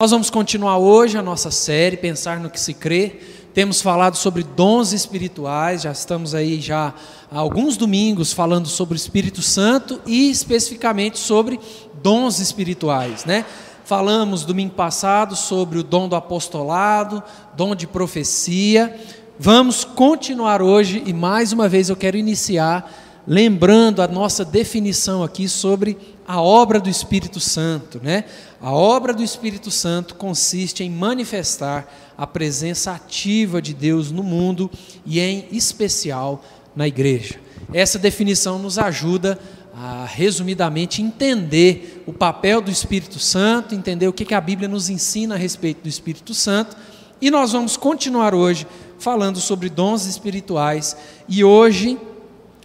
Nós vamos continuar hoje a nossa série Pensar no que se crê. Temos falado sobre dons espirituais, já estamos aí já há alguns domingos falando sobre o Espírito Santo e especificamente sobre dons espirituais, né? Falamos domingo passado sobre o dom do apostolado, dom de profecia. Vamos continuar hoje e mais uma vez eu quero iniciar lembrando a nossa definição aqui sobre a obra do Espírito Santo, né? A obra do Espírito Santo consiste em manifestar a presença ativa de Deus no mundo e em especial na igreja. Essa definição nos ajuda a resumidamente entender o papel do Espírito Santo, entender o que a Bíblia nos ensina a respeito do Espírito Santo, e nós vamos continuar hoje falando sobre dons espirituais. E hoje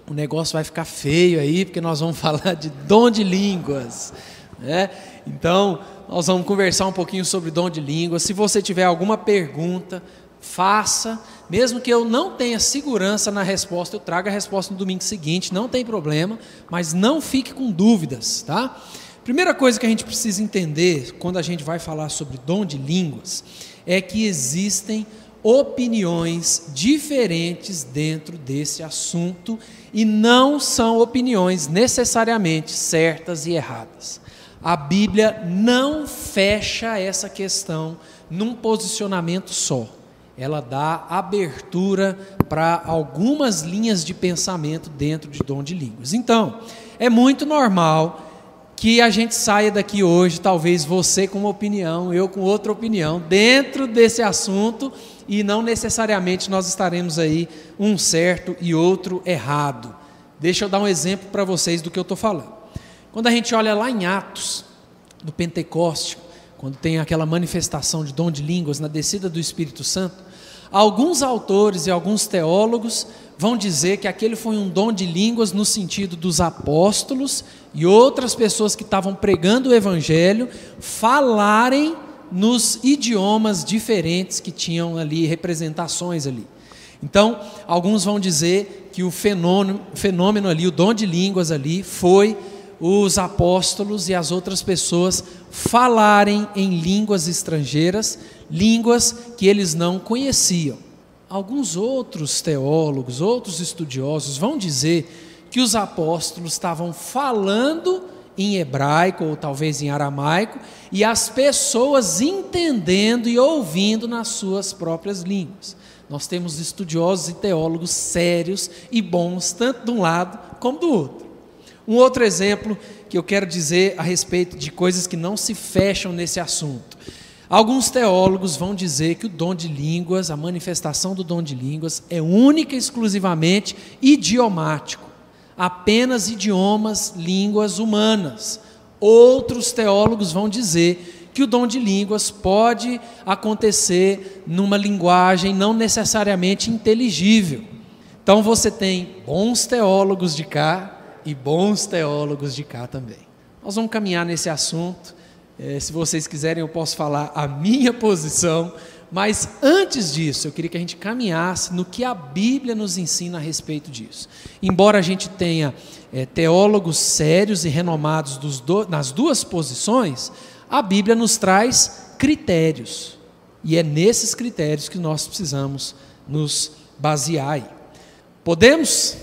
o negócio vai ficar feio aí, porque nós vamos falar de dom de línguas. Né? Então, nós vamos conversar um pouquinho sobre dom de línguas. Se você tiver alguma pergunta, faça. Mesmo que eu não tenha segurança na resposta, eu trago a resposta no domingo seguinte, não tem problema, mas não fique com dúvidas, tá? Primeira coisa que a gente precisa entender quando a gente vai falar sobre dom de línguas é que existem opiniões diferentes dentro desse assunto e não são opiniões necessariamente certas e erradas. A Bíblia não fecha essa questão num posicionamento só. Ela dá abertura para algumas linhas de pensamento dentro de dom de línguas. Então, é muito normal que a gente saia daqui hoje, talvez você com uma opinião, eu com outra opinião, dentro desse assunto e não necessariamente nós estaremos aí um certo e outro errado. Deixa eu dar um exemplo para vocês do que eu estou falando. Quando a gente olha lá em Atos, do Pentecoste, quando tem aquela manifestação de dom de línguas na descida do Espírito Santo, alguns autores e alguns teólogos vão dizer que aquele foi um dom de línguas no sentido dos apóstolos e outras pessoas que estavam pregando o evangelho falarem nos idiomas diferentes que tinham ali, representações ali. Então, alguns vão dizer que o fenômeno, fenômeno ali, o dom de línguas ali, foi os apóstolos e as outras pessoas falarem em línguas estrangeiras, línguas que eles não conheciam. Alguns outros teólogos, outros estudiosos vão dizer que os apóstolos estavam falando em hebraico ou talvez em aramaico, e as pessoas entendendo e ouvindo nas suas próprias línguas. Nós temos estudiosos e teólogos sérios e bons, tanto de um lado como do outro. Um outro exemplo que eu quero dizer a respeito de coisas que não se fecham nesse assunto. Alguns teólogos vão dizer que o dom de línguas, a manifestação do dom de línguas, é única e exclusivamente idiomático apenas idiomas, línguas humanas. Outros teólogos vão dizer que o dom de línguas pode acontecer numa linguagem não necessariamente inteligível. Então você tem bons teólogos de cá e bons teólogos de cá também. Nós vamos caminhar nesse assunto. É, se vocês quiserem, eu posso falar a minha posição mas antes disso, eu queria que a gente caminhasse no que a Bíblia nos ensina a respeito disso. Embora a gente tenha é, teólogos sérios e renomados do, nas duas posições, a Bíblia nos traz critérios. E é nesses critérios que nós precisamos nos basear. Aí. Podemos?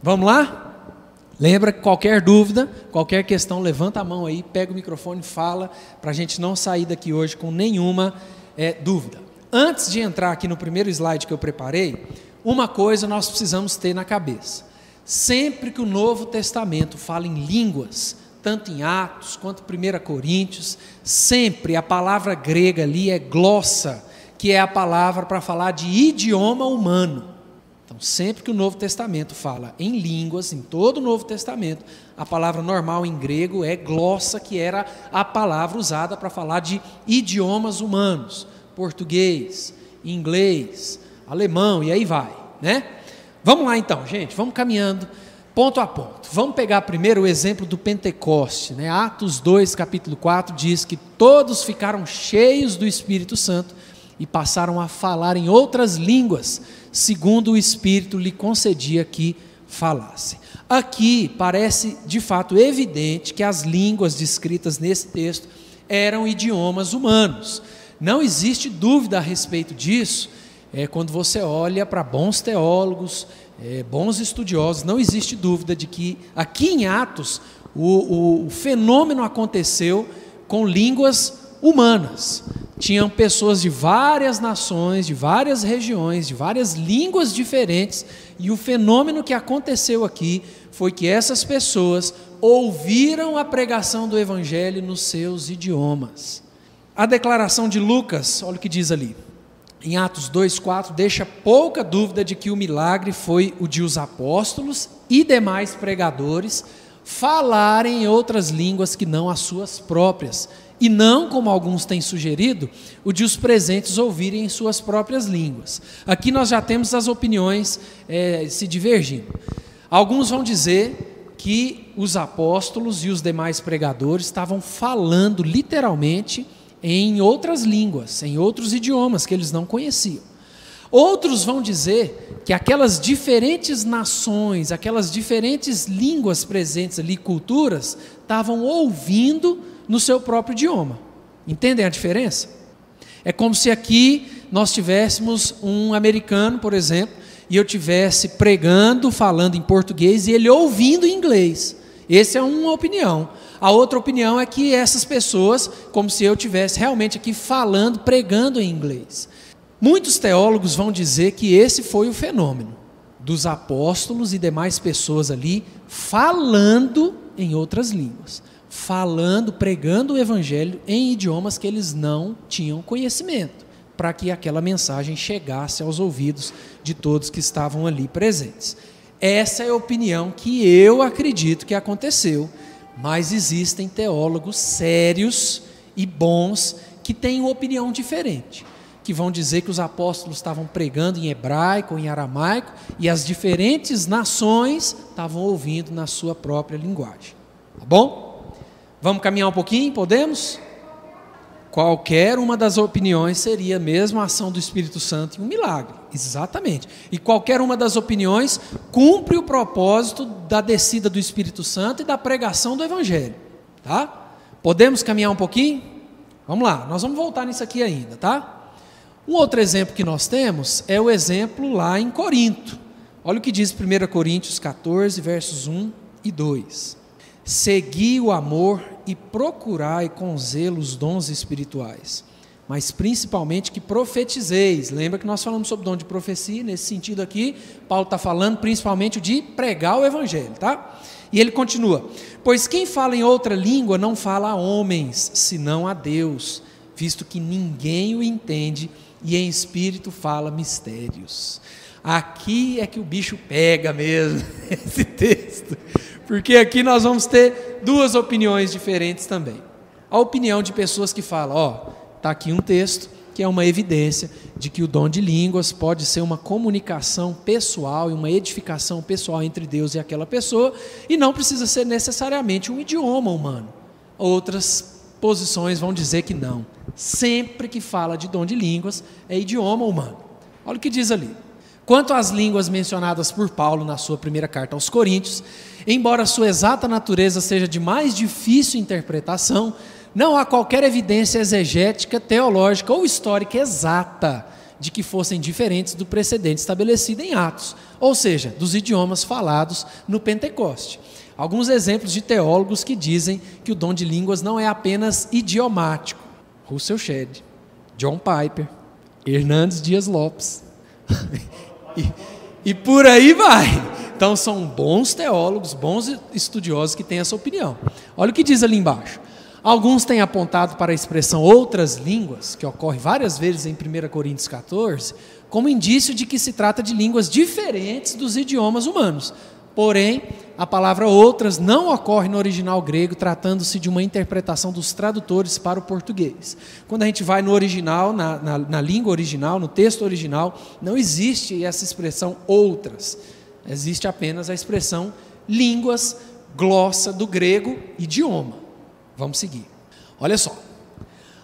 Vamos lá? Lembra que qualquer dúvida, qualquer questão, levanta a mão aí, pega o microfone e fala, para a gente não sair daqui hoje com nenhuma é, dúvida. Antes de entrar aqui no primeiro slide que eu preparei, uma coisa nós precisamos ter na cabeça. Sempre que o Novo Testamento fala em línguas, tanto em Atos quanto em 1 Coríntios, sempre a palavra grega ali é glossa, que é a palavra para falar de idioma humano. Então, sempre que o Novo Testamento fala em línguas, em todo o Novo Testamento, a palavra normal em grego é glossa, que era a palavra usada para falar de idiomas humanos português, inglês, alemão e aí vai, né? Vamos lá então, gente, vamos caminhando ponto a ponto. Vamos pegar primeiro o exemplo do Pentecoste, né? Atos 2, capítulo 4 diz que todos ficaram cheios do Espírito Santo e passaram a falar em outras línguas, segundo o Espírito lhe concedia que falasse. Aqui parece de fato evidente que as línguas descritas nesse texto eram idiomas humanos. Não existe dúvida a respeito disso. É, quando você olha para bons teólogos, é, bons estudiosos, não existe dúvida de que aqui em Atos o, o, o fenômeno aconteceu com línguas humanas. Tinham pessoas de várias nações, de várias regiões, de várias línguas diferentes, e o fenômeno que aconteceu aqui foi que essas pessoas ouviram a pregação do Evangelho nos seus idiomas. A declaração de Lucas, olha o que diz ali, em Atos 2,4, deixa pouca dúvida de que o milagre foi o de os apóstolos e demais pregadores falarem em outras línguas que não as suas próprias, e não, como alguns têm sugerido, o de os presentes ouvirem em suas próprias línguas. Aqui nós já temos as opiniões é, se divergindo. Alguns vão dizer que os apóstolos e os demais pregadores estavam falando literalmente em outras línguas, em outros idiomas que eles não conheciam. Outros vão dizer que aquelas diferentes nações, aquelas diferentes línguas presentes ali, culturas, estavam ouvindo no seu próprio idioma. Entendem a diferença? É como se aqui nós tivéssemos um americano, por exemplo, e eu tivesse pregando, falando em português e ele ouvindo em inglês. Essa é uma opinião. A outra opinião é que essas pessoas, como se eu tivesse realmente aqui falando, pregando em inglês. Muitos teólogos vão dizer que esse foi o fenômeno dos apóstolos e demais pessoas ali falando em outras línguas falando, pregando o evangelho em idiomas que eles não tinham conhecimento, para que aquela mensagem chegasse aos ouvidos de todos que estavam ali presentes. Essa é a opinião que eu acredito que aconteceu, mas existem teólogos sérios e bons que têm opinião diferente, que vão dizer que os apóstolos estavam pregando em hebraico, em aramaico, e as diferentes nações estavam ouvindo na sua própria linguagem. Tá bom? Vamos caminhar um pouquinho? Podemos? Qualquer uma das opiniões seria mesmo a ação do Espírito Santo em um milagre. Exatamente. E qualquer uma das opiniões cumpre o propósito da descida do Espírito Santo e da pregação do Evangelho. Tá? Podemos caminhar um pouquinho? Vamos lá, nós vamos voltar nisso aqui ainda, tá? Um outro exemplo que nós temos é o exemplo lá em Corinto. Olha o que diz 1 Coríntios 14, versos 1 e 2. Segui o amor e procurai com zelo os dons espirituais, mas principalmente que profetizeis. Lembra que nós falamos sobre o dom de profecia, nesse sentido aqui, Paulo está falando principalmente de pregar o evangelho, tá? E ele continua: Pois quem fala em outra língua não fala a homens, senão a Deus, visto que ninguém o entende e em espírito fala mistérios. Aqui é que o bicho pega mesmo, esse texto porque aqui nós vamos ter duas opiniões diferentes também. A opinião de pessoas que falam, ó, está aqui um texto que é uma evidência de que o dom de línguas pode ser uma comunicação pessoal e uma edificação pessoal entre Deus e aquela pessoa, e não precisa ser necessariamente um idioma humano. Outras posições vão dizer que não. Sempre que fala de dom de línguas, é idioma humano. Olha o que diz ali. Quanto às línguas mencionadas por Paulo na sua primeira carta aos Coríntios, embora sua exata natureza seja de mais difícil interpretação, não há qualquer evidência exegética, teológica ou histórica exata de que fossem diferentes do precedente estabelecido em Atos, ou seja, dos idiomas falados no Pentecoste. Alguns exemplos de teólogos que dizem que o dom de línguas não é apenas idiomático. Russell Shedd, John Piper, Hernandes Dias Lopes. e, e por aí vai. Então são bons teólogos, bons estudiosos que têm essa opinião. Olha o que diz ali embaixo. Alguns têm apontado para a expressão outras línguas, que ocorre várias vezes em 1 Coríntios 14, como indício de que se trata de línguas diferentes dos idiomas humanos. Porém, a palavra outras não ocorre no original grego, tratando-se de uma interpretação dos tradutores para o português. Quando a gente vai no original, na, na, na língua original, no texto original, não existe essa expressão outras. Existe apenas a expressão línguas, glossa do grego, idioma. Vamos seguir. Olha só.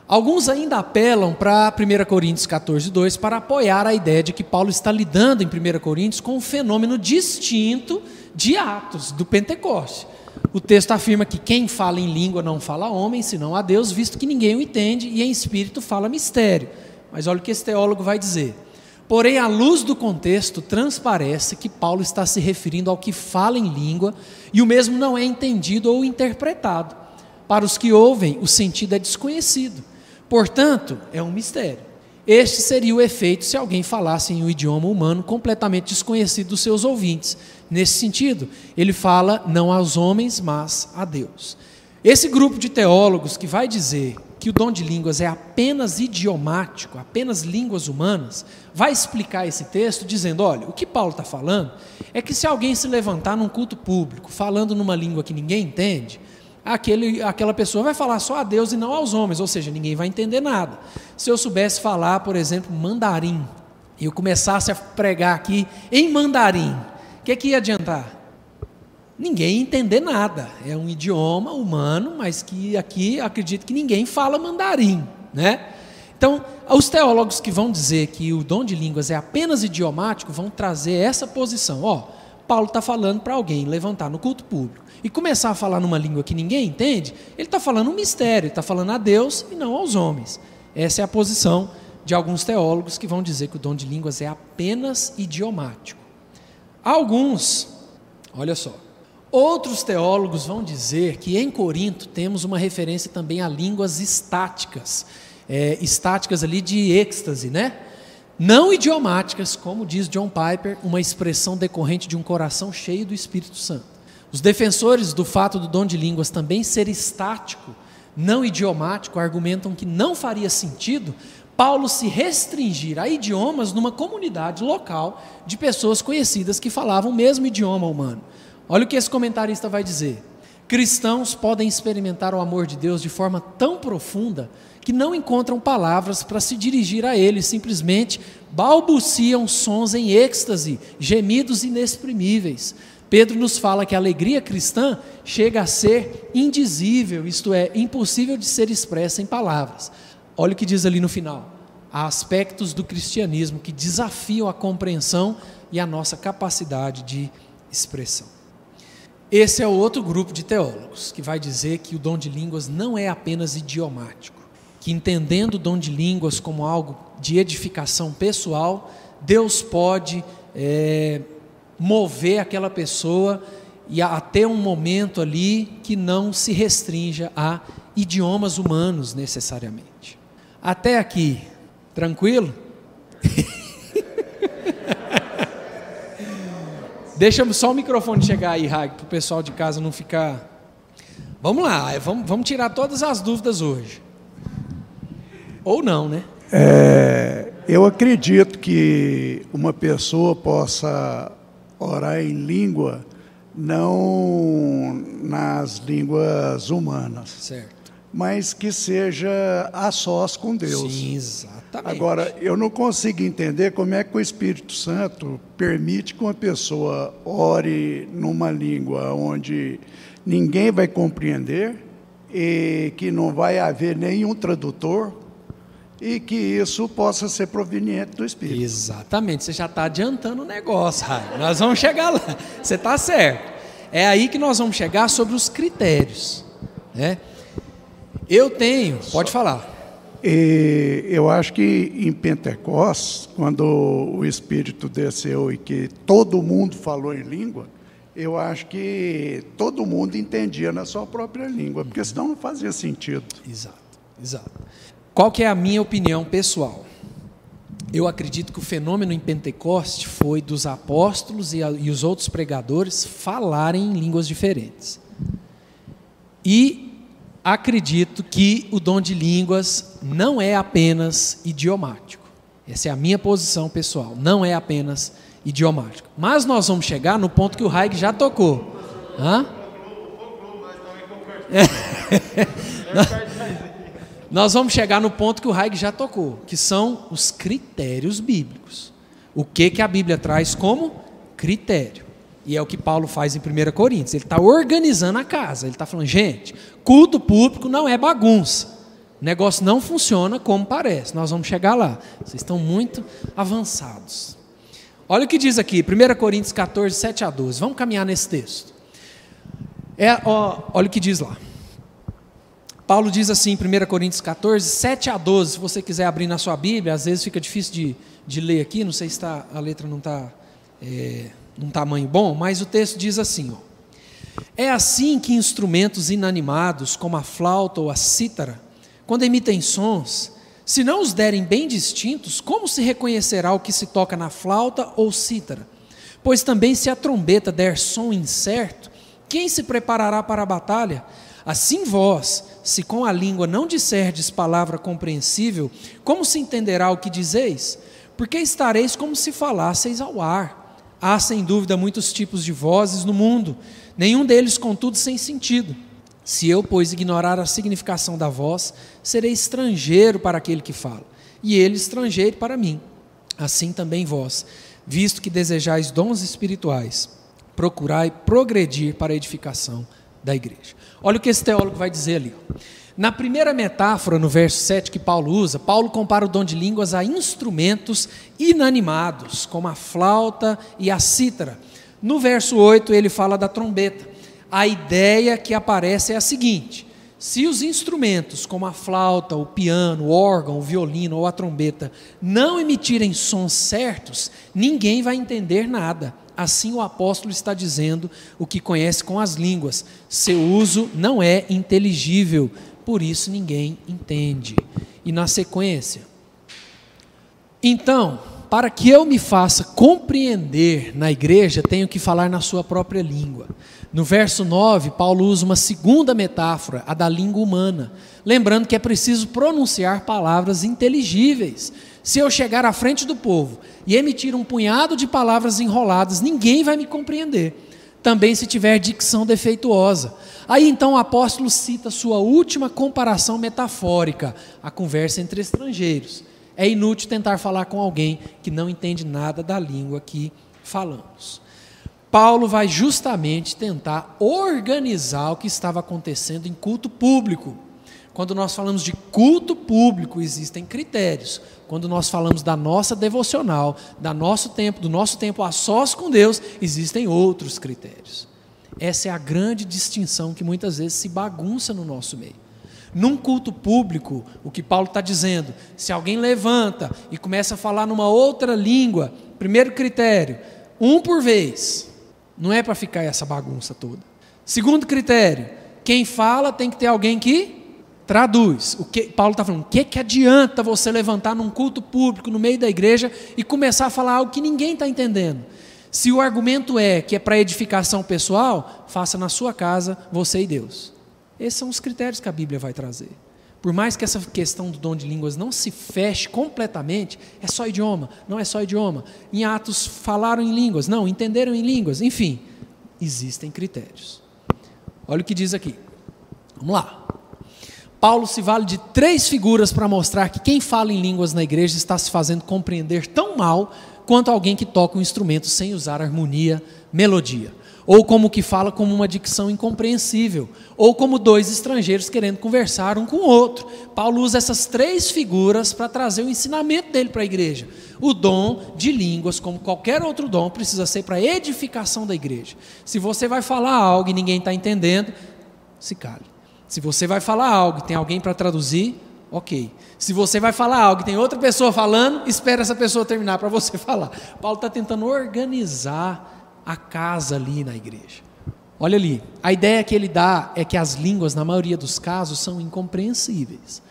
Alguns ainda apelam para 1 Coríntios 14, 2 para apoiar a ideia de que Paulo está lidando em 1 Coríntios com um fenômeno distinto de Atos, do Pentecoste. o texto afirma que quem fala em língua não fala homem, senão a Deus, visto que ninguém o entende, e em espírito fala mistério. Mas olha o que esse teólogo vai dizer. Porém, à luz do contexto, transparece que Paulo está se referindo ao que fala em língua e o mesmo não é entendido ou interpretado. Para os que ouvem, o sentido é desconhecido. Portanto, é um mistério. Este seria o efeito se alguém falasse em um idioma humano completamente desconhecido dos seus ouvintes. Nesse sentido, ele fala não aos homens, mas a Deus. Esse grupo de teólogos que vai dizer que o dom de línguas é apenas idiomático, apenas línguas humanas, vai explicar esse texto dizendo: olha, o que Paulo está falando é que se alguém se levantar num culto público falando numa língua que ninguém entende, aquele, aquela pessoa vai falar só a Deus e não aos homens, ou seja, ninguém vai entender nada. Se eu soubesse falar, por exemplo, mandarim, e eu começasse a pregar aqui em mandarim, o que, que ia adiantar? Ninguém ia entender nada. É um idioma humano, mas que aqui acredito que ninguém fala mandarim, né? Então, os teólogos que vão dizer que o dom de línguas é apenas idiomático vão trazer essa posição. Ó, Paulo está falando para alguém levantar no culto público e começar a falar numa língua que ninguém entende, ele está falando um mistério, está falando a Deus e não aos homens. Essa é a posição de alguns teólogos que vão dizer que o dom de línguas é apenas idiomático. Alguns, olha só, outros teólogos vão dizer que em Corinto temos uma referência também a línguas estáticas, é, estáticas ali de êxtase, né? Não idiomáticas, como diz John Piper, uma expressão decorrente de um coração cheio do Espírito Santo. Os defensores do fato do dom de línguas também ser estático, não idiomático, argumentam que não faria sentido Paulo se restringir a idiomas numa comunidade local de pessoas conhecidas que falavam o mesmo idioma humano. Olha o que esse comentarista vai dizer. Cristãos podem experimentar o amor de Deus de forma tão profunda que não encontram palavras para se dirigir a Ele, simplesmente balbuciam sons em êxtase, gemidos inexprimíveis. Pedro nos fala que a alegria cristã chega a ser indizível, isto é, impossível de ser expressa em palavras. Olha o que diz ali no final. Há aspectos do cristianismo que desafiam a compreensão e a nossa capacidade de expressão. Esse é o outro grupo de teólogos que vai dizer que o dom de línguas não é apenas idiomático, que entendendo o dom de línguas como algo de edificação pessoal, Deus pode é, mover aquela pessoa e até um momento ali que não se restrinja a idiomas humanos necessariamente. Até aqui, tranquilo? Deixa só o microfone chegar aí, Rag, para o pessoal de casa não ficar. Vamos lá, vamos, vamos tirar todas as dúvidas hoje. Ou não, né? É, eu acredito que uma pessoa possa orar em língua, não nas línguas humanas. Certo. Mas que seja a sós com Deus. Sim, exatamente. Agora, eu não consigo entender como é que o Espírito Santo permite que uma pessoa ore numa língua onde ninguém vai compreender e que não vai haver nenhum tradutor, e que isso possa ser proveniente do Espírito. Exatamente, você já está adiantando o negócio, nós vamos chegar lá, você está certo. É aí que nós vamos chegar sobre os critérios. Né? Eu tenho, pode falar. E eu acho que em Pentecostes, quando o Espírito desceu e que todo mundo falou em língua, eu acho que todo mundo entendia na sua própria língua, porque senão não fazia sentido. Exato, exato. Qual que é a minha opinião pessoal? Eu acredito que o fenômeno em Pentecoste foi dos apóstolos e, a, e os outros pregadores falarem em línguas diferentes. E acredito que o dom de línguas não é apenas idiomático. Essa é a minha posição pessoal. Não é apenas idiomático. Mas nós vamos chegar no ponto que o Raig já tocou. Hã? nós vamos chegar no ponto que o Haig já tocou, que são os critérios bíblicos. O que, que a Bíblia traz como critério. E é o que Paulo faz em 1 Coríntios. Ele está organizando a casa. Ele está falando, gente, culto público não é bagunça. O negócio não funciona como parece. Nós vamos chegar lá. Vocês estão muito avançados. Olha o que diz aqui, 1 Coríntios 14, 7 a 12. Vamos caminhar nesse texto. É, ó, olha o que diz lá. Paulo diz assim em 1 Coríntios 14, 7 a 12, se você quiser abrir na sua Bíblia, às vezes fica difícil de, de ler aqui, não sei se tá, a letra não está é, num tamanho bom, mas o texto diz assim: ó, É assim que instrumentos inanimados, como a flauta ou a cítara, quando emitem sons, se não os derem bem distintos, como se reconhecerá o que se toca na flauta ou cítara? Pois também se a trombeta der som incerto, quem se preparará para a batalha? Assim vós, se com a língua não disserdes palavra compreensível, como se entenderá o que dizeis? Porque estareis como se falasseis ao ar. Há sem dúvida muitos tipos de vozes no mundo, nenhum deles, contudo, sem sentido. Se eu, pois, ignorar a significação da voz, serei estrangeiro para aquele que fala, e ele estrangeiro para mim. Assim também vós, visto que desejais dons espirituais, procurai progredir para a edificação da igreja. Olha o que esse teólogo vai dizer ali. Na primeira metáfora, no verso 7 que Paulo usa, Paulo compara o dom de línguas a instrumentos inanimados, como a flauta e a cítara. No verso 8, ele fala da trombeta. A ideia que aparece é a seguinte: se os instrumentos, como a flauta, o piano, o órgão, o violino ou a trombeta, não emitirem sons certos, ninguém vai entender nada. Assim o apóstolo está dizendo o que conhece com as línguas. Seu uso não é inteligível, por isso ninguém entende. E na sequência, então, para que eu me faça compreender na igreja, tenho que falar na sua própria língua. No verso 9, Paulo usa uma segunda metáfora, a da língua humana, lembrando que é preciso pronunciar palavras inteligíveis. Se eu chegar à frente do povo e emitir um punhado de palavras enroladas, ninguém vai me compreender. Também se tiver dicção defeituosa. Aí então o apóstolo cita sua última comparação metafórica, a conversa entre estrangeiros. É inútil tentar falar com alguém que não entende nada da língua que falamos. Paulo vai justamente tentar organizar o que estava acontecendo em culto público. Quando nós falamos de culto público, existem critérios. Quando nós falamos da nossa devocional, da nosso tempo, do nosso tempo a sós com Deus, existem outros critérios. Essa é a grande distinção que muitas vezes se bagunça no nosso meio. Num culto público, o que Paulo está dizendo, se alguém levanta e começa a falar numa outra língua, primeiro critério, um por vez, não é para ficar essa bagunça toda. Segundo critério, quem fala tem que ter alguém que Traduz. O que Paulo está falando? O que, que adianta você levantar num culto público, no meio da igreja, e começar a falar algo que ninguém está entendendo? Se o argumento é que é para edificação pessoal, faça na sua casa, você e Deus. Esses são os critérios que a Bíblia vai trazer. Por mais que essa questão do dom de línguas não se feche completamente, é só idioma, não é só idioma. Em Atos falaram em línguas, não, entenderam em línguas, enfim, existem critérios. Olha o que diz aqui. Vamos lá. Paulo se vale de três figuras para mostrar que quem fala em línguas na igreja está se fazendo compreender tão mal quanto alguém que toca um instrumento sem usar harmonia, melodia. Ou como que fala como uma dicção incompreensível. Ou como dois estrangeiros querendo conversar um com o outro. Paulo usa essas três figuras para trazer o ensinamento dele para a igreja. O dom de línguas, como qualquer outro dom, precisa ser para a edificação da igreja. Se você vai falar algo e ninguém está entendendo, se cale. Se você vai falar algo e tem alguém para traduzir, ok. Se você vai falar algo e tem outra pessoa falando, espera essa pessoa terminar para você falar. Paulo está tentando organizar a casa ali na igreja. Olha ali, a ideia que ele dá é que as línguas, na maioria dos casos, são incompreensíveis.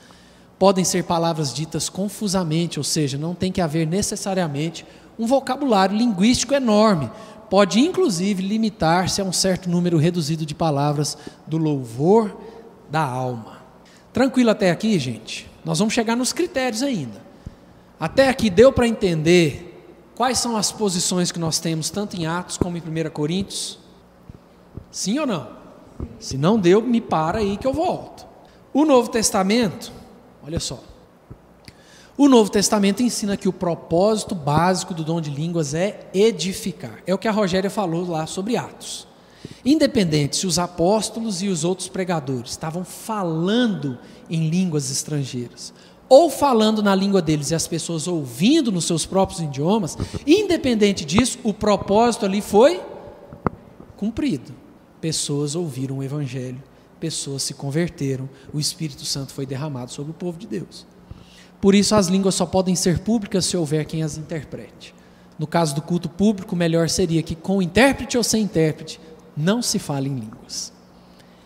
Podem ser palavras ditas confusamente, ou seja, não tem que haver necessariamente um vocabulário linguístico enorme. Pode, inclusive, limitar-se a um certo número reduzido de palavras do louvor da alma. Tranquilo até aqui, gente? Nós vamos chegar nos critérios ainda. Até aqui deu para entender quais são as posições que nós temos, tanto em Atos como em 1 Coríntios? Sim ou não? Se não deu, me para aí que eu volto. O Novo Testamento, olha só. O Novo Testamento ensina que o propósito básico do dom de línguas é edificar. É o que a Rogéria falou lá sobre Atos. Independente se os apóstolos e os outros pregadores estavam falando em línguas estrangeiras ou falando na língua deles e as pessoas ouvindo nos seus próprios idiomas, independente disso, o propósito ali foi cumprido. pessoas ouviram o Evangelho, pessoas se converteram, o Espírito Santo foi derramado sobre o povo de Deus. Por isso, as línguas só podem ser públicas se houver quem as interprete. No caso do culto público, melhor seria que, com intérprete ou sem intérprete, não se fale em línguas.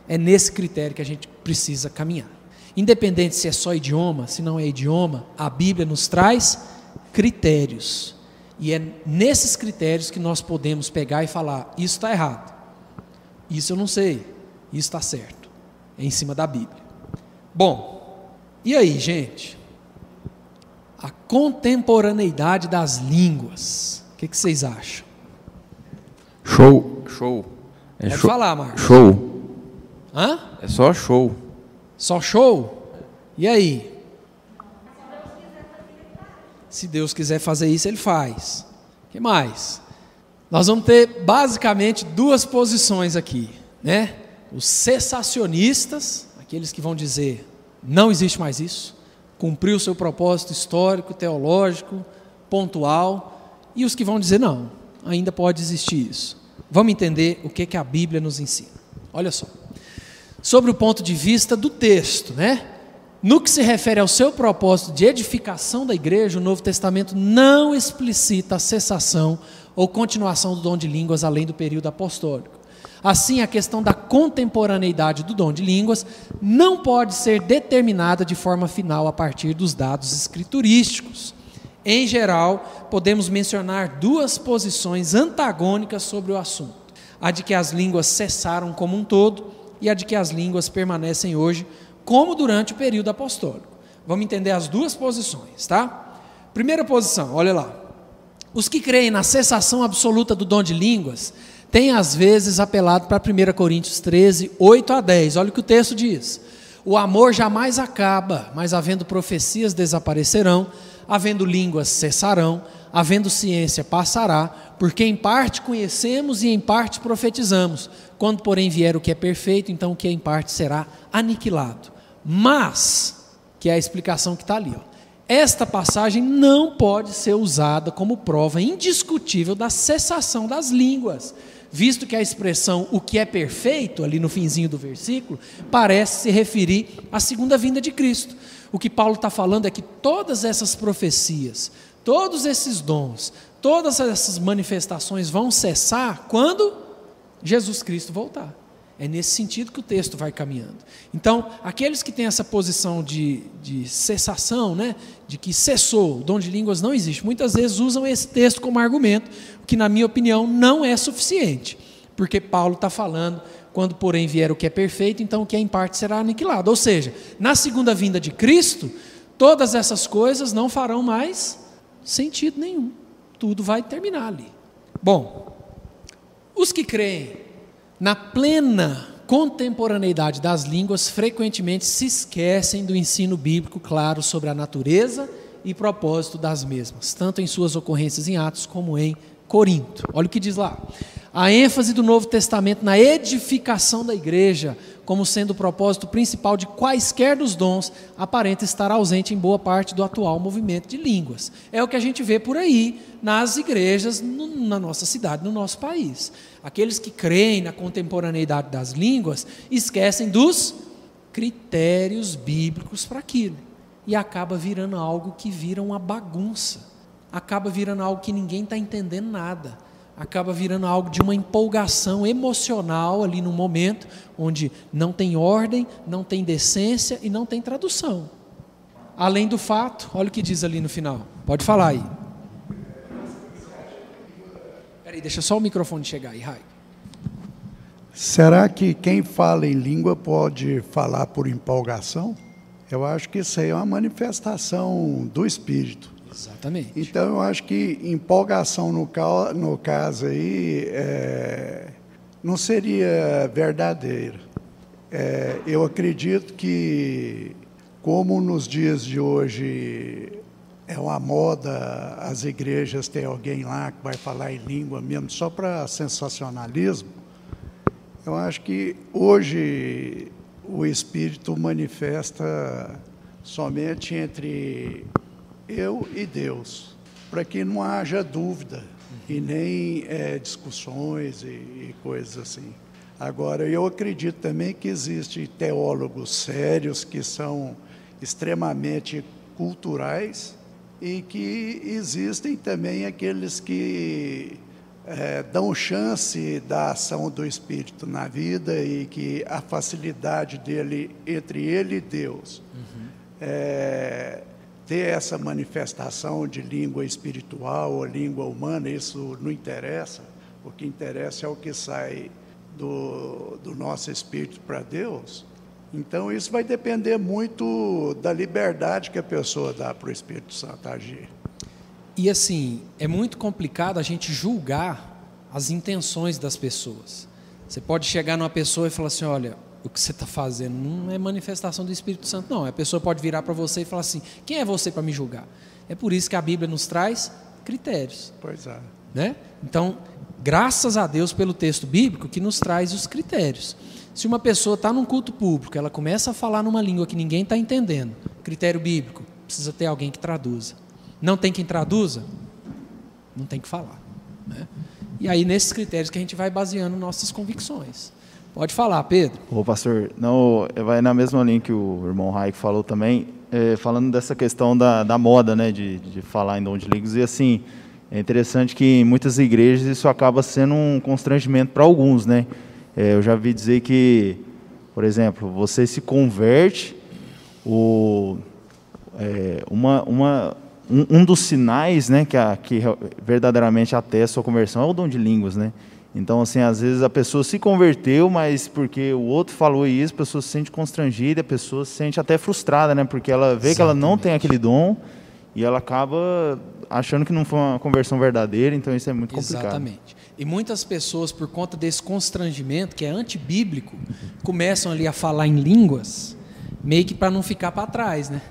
É nesse critério que a gente precisa caminhar. Independente se é só idioma, se não é idioma, a Bíblia nos traz critérios. E é nesses critérios que nós podemos pegar e falar: isso está errado, isso eu não sei, isso está certo. É em cima da Bíblia. Bom, e aí, gente? A contemporaneidade das línguas. O que, que vocês acham? Show, show. É Pode show, falar, Marcos. Show. Hã? É só show. Só show? E aí? Se Deus quiser fazer isso, Ele faz. O que mais? Nós vamos ter basicamente duas posições aqui, né? Os cessacionistas, aqueles que vão dizer não existe mais isso, cumpriu o seu propósito histórico, teológico, pontual, e os que vão dizer não, ainda pode existir isso. Vamos entender o que, que a Bíblia nos ensina. Olha só. Sobre o ponto de vista do texto, né? No que se refere ao seu propósito de edificação da igreja, o Novo Testamento não explicita a cessação ou continuação do dom de línguas além do período apostólico. Assim, a questão da contemporaneidade do dom de línguas não pode ser determinada de forma final a partir dos dados escriturísticos. Em geral, podemos mencionar duas posições antagônicas sobre o assunto: a de que as línguas cessaram como um todo e a de que as línguas permanecem hoje, como durante o período apostólico. Vamos entender as duas posições, tá? Primeira posição, olha lá. Os que creem na cessação absoluta do dom de línguas tem às vezes apelado para 1 Coríntios 13, 8 a 10. Olha o que o texto diz: O amor jamais acaba, mas havendo profecias desaparecerão, havendo línguas cessarão, havendo ciência passará, porque em parte conhecemos e em parte profetizamos. Quando, porém, vier o que é perfeito, então o que é em parte será aniquilado. Mas, que é a explicação que está ali, ó, esta passagem não pode ser usada como prova indiscutível da cessação das línguas visto que a expressão o que é perfeito, ali no finzinho do versículo, parece se referir à segunda vinda de Cristo. O que Paulo está falando é que todas essas profecias, todos esses dons, todas essas manifestações vão cessar quando Jesus Cristo voltar. É nesse sentido que o texto vai caminhando. Então, aqueles que têm essa posição de, de cessação, né, de que cessou, o dom de línguas não existe, muitas vezes usam esse texto como argumento, que, na minha opinião, não é suficiente. Porque Paulo está falando, quando, porém, vier o que é perfeito, então o que é em parte será aniquilado. Ou seja, na segunda vinda de Cristo, todas essas coisas não farão mais sentido nenhum. Tudo vai terminar ali. Bom, os que creem na plena contemporaneidade das línguas, frequentemente se esquecem do ensino bíblico claro sobre a natureza e propósito das mesmas, tanto em suas ocorrências em Atos como em Corinto. Olha o que diz lá. A ênfase do Novo Testamento na edificação da igreja, como sendo o propósito principal de quaisquer dos dons, aparenta estar ausente em boa parte do atual movimento de línguas. É o que a gente vê por aí nas igrejas no, na nossa cidade, no nosso país. Aqueles que creem na contemporaneidade das línguas esquecem dos critérios bíblicos para aquilo e acaba virando algo que vira uma bagunça, acaba virando algo que ninguém está entendendo nada acaba virando algo de uma empolgação emocional ali no momento onde não tem ordem, não tem decência e não tem tradução. Além do fato, olha o que diz ali no final. Pode falar aí. Peraí, deixa só o microfone chegar aí, Rai. Será que quem fala em língua pode falar por empolgação? Eu acho que isso aí é uma manifestação do Espírito. Exatamente. Então, eu acho que empolgação no, no caso aí é, não seria verdadeira. É, eu acredito que, como nos dias de hoje é uma moda as igrejas ter alguém lá que vai falar em língua mesmo, só para sensacionalismo, eu acho que hoje o Espírito manifesta somente entre eu e Deus, para que não haja dúvida e nem é, discussões e, e, coisas assim. Agora, eu acredito também que existem teólogos sérios que são extremamente culturais e que existem também aqueles que é, dão chance da ação do Espírito na vida e que a facilidade dele entre ele e Deus uhum. é, ter essa manifestação de língua espiritual ou língua humana, isso não interessa. O que interessa é o que sai do, do nosso espírito para Deus. Então, isso vai depender muito da liberdade que a pessoa dá para o Espírito Santo agir. E assim, é muito complicado a gente julgar as intenções das pessoas. Você pode chegar numa pessoa e falar assim: olha, o que você está fazendo não é manifestação do Espírito Santo, não. A pessoa pode virar para você e falar assim: quem é você para me julgar? É por isso que a Bíblia nos traz critérios. Pois é. Né? Então, graças a Deus pelo texto bíblico que nos traz os critérios. Se uma pessoa está num culto público, ela começa a falar numa língua que ninguém está entendendo, critério bíblico, precisa ter alguém que traduza. Não tem quem traduza? Não tem que falar. Né? E aí, nesses critérios que a gente vai baseando nossas convicções. Pode falar, Pedro. Ô, pastor, não, vai na mesma linha que o irmão Raik falou também, é, falando dessa questão da, da moda, né, de, de falar em dom de línguas, e assim, é interessante que em muitas igrejas isso acaba sendo um constrangimento para alguns, né? É, eu já vi dizer que, por exemplo, você se converte, o, é, uma, uma, um, um, dos sinais né, que, a, que verdadeiramente atesta a sua conversão é o dom de línguas, né? Então, assim, às vezes a pessoa se converteu, mas porque o outro falou isso, a pessoa se sente constrangida, a pessoa se sente até frustrada, né? Porque ela vê Exatamente. que ela não tem aquele dom e ela acaba achando que não foi uma conversão verdadeira, então isso é muito complicado. Exatamente. E muitas pessoas, por conta desse constrangimento, que é antibíblico, começam ali a falar em línguas, meio que para não ficar para trás, né?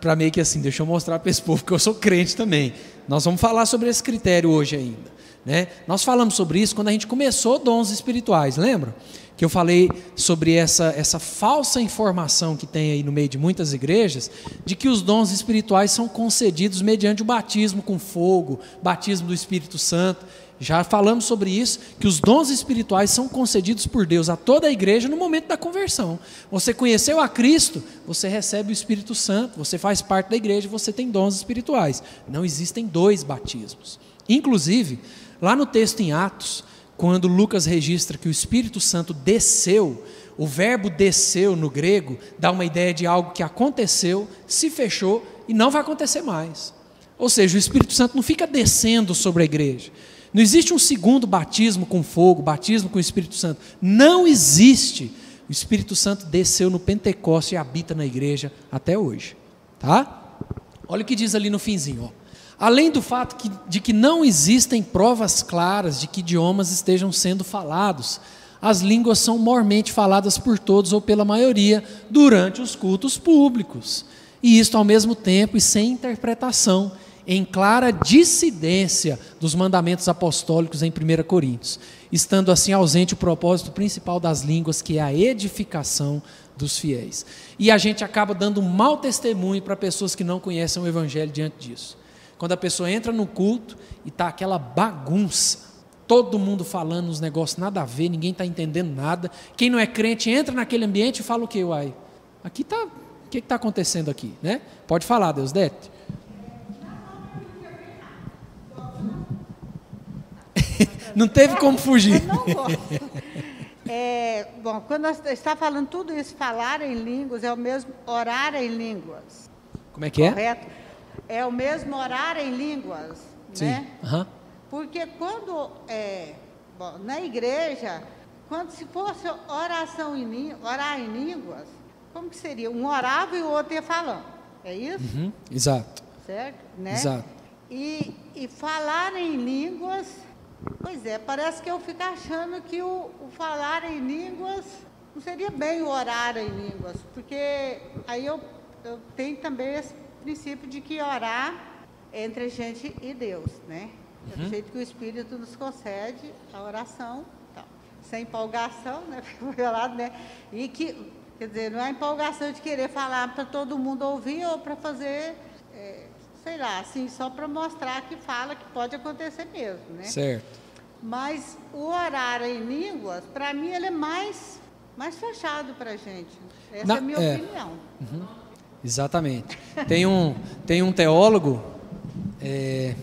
Para meio que assim, deixa eu mostrar para esse povo que eu sou crente também. Nós vamos falar sobre esse critério hoje ainda. Né? Nós falamos sobre isso quando a gente começou dons espirituais, lembra? Que eu falei sobre essa, essa falsa informação que tem aí no meio de muitas igrejas, de que os dons espirituais são concedidos mediante o batismo com fogo, batismo do Espírito Santo. Já falamos sobre isso, que os dons espirituais são concedidos por Deus a toda a igreja no momento da conversão. Você conheceu a Cristo, você recebe o Espírito Santo, você faz parte da igreja, você tem dons espirituais. Não existem dois batismos. Inclusive, Lá no texto em Atos, quando Lucas registra que o Espírito Santo desceu, o verbo desceu no grego dá uma ideia de algo que aconteceu, se fechou e não vai acontecer mais. Ou seja, o Espírito Santo não fica descendo sobre a igreja. Não existe um segundo batismo com fogo, batismo com o Espírito Santo. Não existe. O Espírito Santo desceu no Pentecostes e habita na igreja até hoje. Tá? Olha o que diz ali no finzinho. Ó. Além do fato que, de que não existem provas claras de que idiomas estejam sendo falados, as línguas são mormente faladas por todos ou pela maioria durante os cultos públicos. E isto ao mesmo tempo e sem interpretação, em clara dissidência dos mandamentos apostólicos em 1 Coríntios, estando assim ausente o propósito principal das línguas, que é a edificação dos fiéis. E a gente acaba dando um mau testemunho para pessoas que não conhecem o Evangelho diante disso. Quando a pessoa entra no culto e está aquela bagunça, todo mundo falando uns negócios nada a ver, ninguém está entendendo nada. Quem não é crente entra naquele ambiente e fala o que, uai? Aqui está, o que está acontecendo aqui, né? Pode falar, Deus Dete. não teve como fugir. não É, bom, quando está falando tudo isso, falar em línguas é o mesmo orar em línguas. Como é que é? Correto? É o mesmo orar em línguas, Sim. né? Uhum. Porque quando é, bom, na igreja, quando se fosse oração em orar em línguas, como que seria? Um orava e o outro ia falando. É isso? Uhum. Exato. Certo? Né? Exato. E, e falar em línguas, pois é, parece que eu fico achando que o, o falar em línguas não seria bem o orar em línguas, porque aí eu, eu tenho também esse princípio de que orar entre a gente e Deus, né? É uhum. Do jeito que o Espírito nos concede a oração, então, sem empolgação, né? Lado, né? E que, quer dizer, não é empolgação de querer falar para todo mundo ouvir ou para fazer, é, sei lá, assim, só para mostrar que fala que pode acontecer mesmo, né? Certo. Mas o orar em línguas, para mim, ele é mais, mais fechado para a gente. Essa Na- é a minha é. opinião. Exatamente. Tem um, tem um teólogo, é,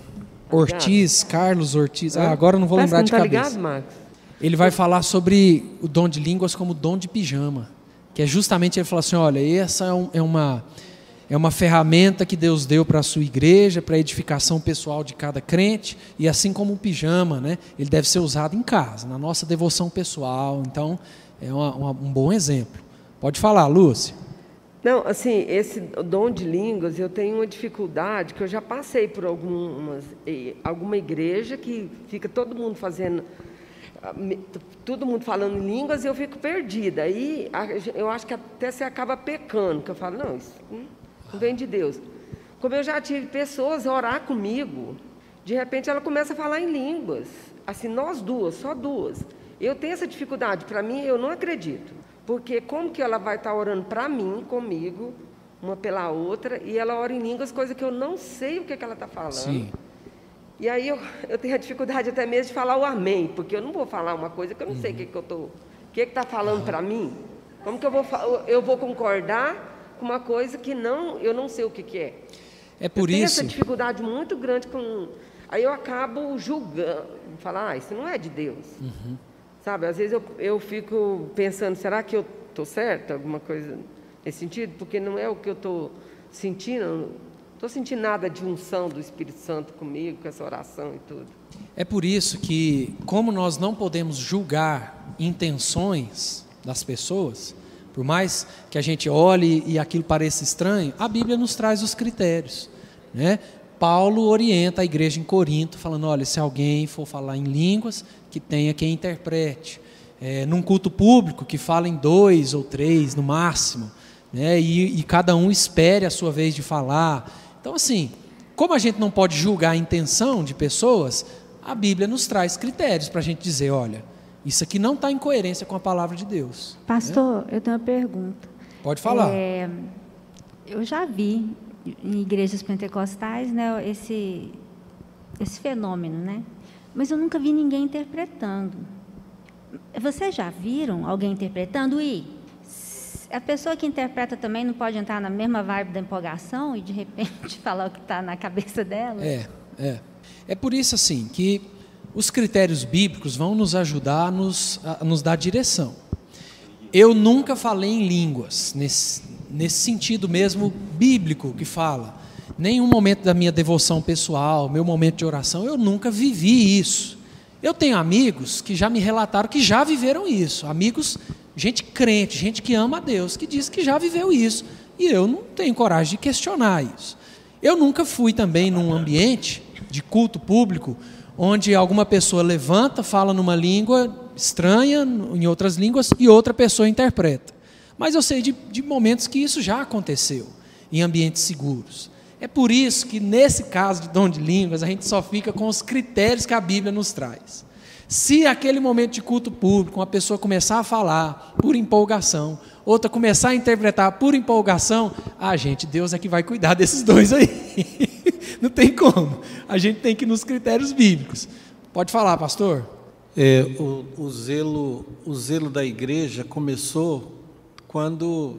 Ortiz, Carlos Ortiz, ah, agora eu não vou Parece lembrar de tá cabeça. ligado, Marcos? Ele vai falar sobre o dom de línguas como dom de pijama, que é justamente ele fala assim, olha, essa é, um- é uma é uma ferramenta que Deus deu para a sua igreja, para a edificação pessoal de cada crente, e assim como o pijama, né, ele deve ser usado em casa, na nossa devoção pessoal. Então, é uma- uma- um bom exemplo. Pode falar, Lúcia. Não, assim, esse dom de línguas, eu tenho uma dificuldade, que eu já passei por algumas, alguma igreja que fica todo mundo fazendo, ah, todo mundo falando línguas e eu fico perdida. Aí eu acho que até você acaba pecando, que eu falo, não, isso não vem de Deus. Como eu já tive pessoas orar comigo, de repente ela começa a falar em línguas, assim, nós duas, só duas. Eu tenho essa dificuldade, para mim, eu não acredito. Porque como que ela vai estar orando para mim, comigo, uma pela outra, e ela ora em línguas, coisa que eu não sei o que, que ela está falando. Sim. E aí eu, eu tenho a dificuldade até mesmo de falar o amém, porque eu não vou falar uma coisa que eu não sei o que, que eu estou. O que está falando para mim? Como que eu vou, eu vou concordar com uma coisa que não, eu não sei o que, que é? É por eu tenho isso. essa dificuldade muito grande com. Aí eu acabo julgando, falar, ah, isso não é de Deus. Uhum. Sabe, às vezes eu, eu fico pensando, será que eu estou certa? Alguma coisa nesse sentido? Porque não é o que eu estou sentindo. Estou sentindo nada de unção do Espírito Santo comigo, com essa oração e tudo. É por isso que, como nós não podemos julgar intenções das pessoas, por mais que a gente olhe e aquilo pareça estranho, a Bíblia nos traz os critérios. Né? Paulo orienta a igreja em Corinto, falando: olha, se alguém for falar em línguas, que tenha quem interprete. É, num culto público, que fala em dois ou três no máximo, né? e, e cada um espere a sua vez de falar. Então, assim, como a gente não pode julgar a intenção de pessoas, a Bíblia nos traz critérios para a gente dizer: olha, isso aqui não está em coerência com a palavra de Deus. Pastor, eu tenho uma pergunta. Pode falar. É, eu já vi em igrejas pentecostais né, esse, esse fenômeno, né? Mas eu nunca vi ninguém interpretando. Vocês já viram alguém interpretando? E a pessoa que interpreta também não pode entrar na mesma vibe da empolgação e de repente falar o que está na cabeça dela? É, é. É por isso assim que os critérios bíblicos vão nos ajudar a nos, a nos dar direção. Eu nunca falei em línguas, nesse, nesse sentido mesmo bíblico que fala. Nenhum momento da minha devoção pessoal, meu momento de oração, eu nunca vivi isso. Eu tenho amigos que já me relataram que já viveram isso. Amigos, gente crente, gente que ama a Deus, que diz que já viveu isso. E eu não tenho coragem de questionar isso. Eu nunca fui também num ambiente de culto público onde alguma pessoa levanta, fala numa língua estranha, em outras línguas, e outra pessoa interpreta. Mas eu sei de, de momentos que isso já aconteceu em ambientes seguros. É por isso que, nesse caso de dom de línguas, a gente só fica com os critérios que a Bíblia nos traz. Se aquele momento de culto público, uma pessoa começar a falar por empolgação, outra começar a interpretar por empolgação, ah, gente, Deus é que vai cuidar desses dois aí. Não tem como. A gente tem que ir nos critérios bíblicos. Pode falar, pastor. É, o, o zelo, o zelo da igreja começou quando,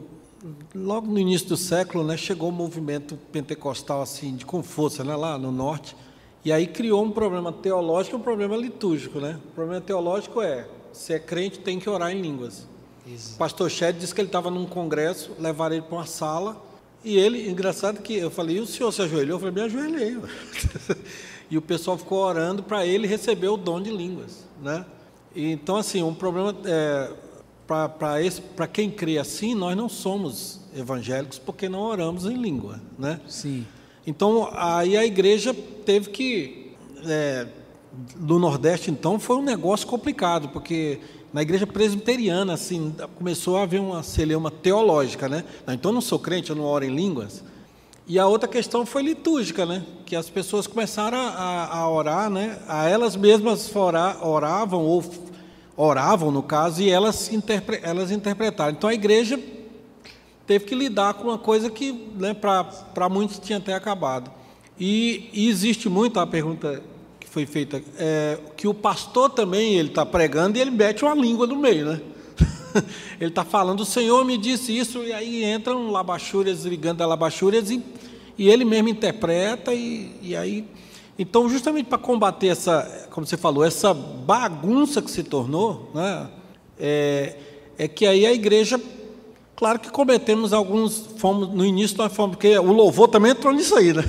logo no início do século, né, chegou o movimento pentecostal assim de com força, né, lá no norte, e aí criou um problema teológico e um problema litúrgico, né? O problema teológico é, se é crente tem que orar em línguas. O pastor Shed disse que ele estava num congresso, levaram ele para uma sala, e ele, engraçado que eu falei, e o senhor se ajoelhou? Eu falei, me ajoelhei. e o pessoal ficou orando para ele receber o dom de línguas, né? Então, assim, um problema é, para quem crê assim, nós não somos evangélicos porque não oramos em língua, né? Sim. Então, aí a igreja teve que. É, no Nordeste, então, foi um negócio complicado, porque na igreja presbiteriana, assim, começou a haver uma celeuma teológica, né? Então, eu não sou crente, eu não oro em línguas. E a outra questão foi litúrgica, né? Que as pessoas começaram a, a orar, né? A elas mesmas orar, oravam, ou oravam, no caso, e elas, interpre, elas interpretaram. Então, a igreja teve que lidar com uma coisa que né, para muitos tinha até acabado. E, e, existe muito, a pergunta que foi feita, é, que o pastor também ele está pregando e ele mete uma língua no meio, né? ele está falando, o Senhor me disse isso, e aí entram labachúrias ligando a labachúrias e, e ele mesmo interpreta, e, e aí. Então, justamente para combater essa, como você falou, essa bagunça que se tornou, né, é, é que aí a igreja, claro que cometemos alguns, fomos, no início nós fomos, porque o louvor também entrou nisso aí, né?